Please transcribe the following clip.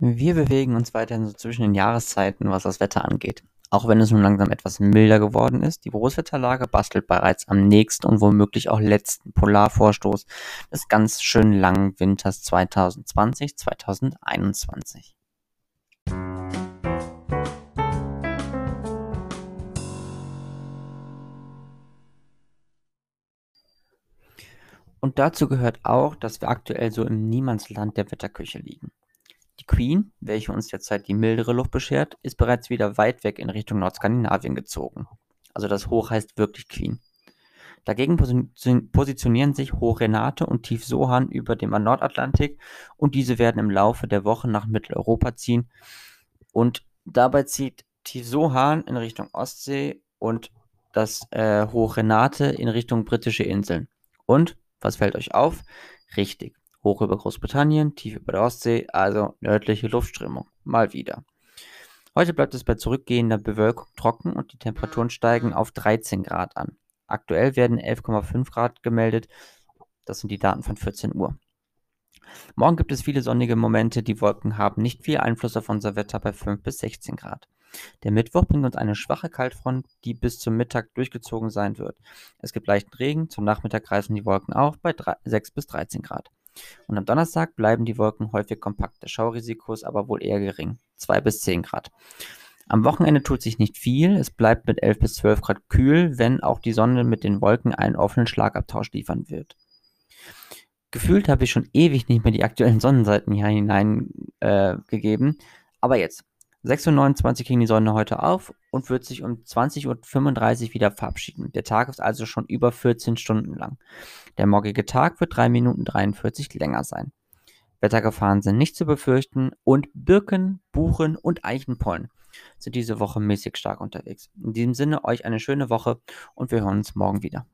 Wir bewegen uns weiterhin so zwischen den Jahreszeiten, was das Wetter angeht. Auch wenn es nun langsam etwas milder geworden ist, die Großwetterlage bastelt bereits am nächsten und womöglich auch letzten Polarvorstoß des ganz schön langen Winters 2020-2021. Und dazu gehört auch, dass wir aktuell so im Niemandsland der Wetterküche liegen. Queen, welche uns derzeit die mildere Luft beschert, ist bereits wieder weit weg in Richtung Nordskandinavien gezogen. Also das Hoch heißt wirklich Queen. Dagegen positionieren sich Hoch Renate und Tief Sohan über dem Nordatlantik und diese werden im Laufe der Woche nach Mitteleuropa ziehen. Und dabei zieht Tief Sohan in Richtung Ostsee und das äh, Hoch Renate in Richtung britische Inseln. Und, was fällt euch auf? Richtig, hoch über Großbritannien, tief über der Ostsee, also nördliche Luftströmung. Mal wieder. Heute bleibt es bei zurückgehender Bewölkung trocken und die Temperaturen steigen auf 13 Grad an. Aktuell werden 11,5 Grad gemeldet. Das sind die Daten von 14 Uhr. Morgen gibt es viele sonnige Momente. Die Wolken haben nicht viel Einfluss auf unser Wetter bei 5 bis 16 Grad. Der Mittwoch bringt uns eine schwache Kaltfront, die bis zum Mittag durchgezogen sein wird. Es gibt leichten Regen, zum Nachmittag reißen die Wolken auf bei 3, 6 bis 13 Grad. Und am Donnerstag bleiben die Wolken häufig kompakt, der Schaurisiko ist aber wohl eher gering, 2 bis 10 Grad. Am Wochenende tut sich nicht viel, es bleibt mit 11 bis 12 Grad kühl, wenn auch die Sonne mit den Wolken einen offenen Schlagabtausch liefern wird. Gefühlt habe ich schon ewig nicht mehr die aktuellen Sonnenseiten hier hineingegeben, äh, aber jetzt. 6.29 Uhr ging die Sonne heute auf und wird sich um 20.35 Uhr wieder verabschieden. Der Tag ist also schon über 14 Stunden lang. Der morgige Tag wird 3 Minuten 43 länger sein. Wettergefahren sind nicht zu befürchten und Birken, Buchen und Eichenpollen sind diese Woche mäßig stark unterwegs. In diesem Sinne euch eine schöne Woche und wir hören uns morgen wieder.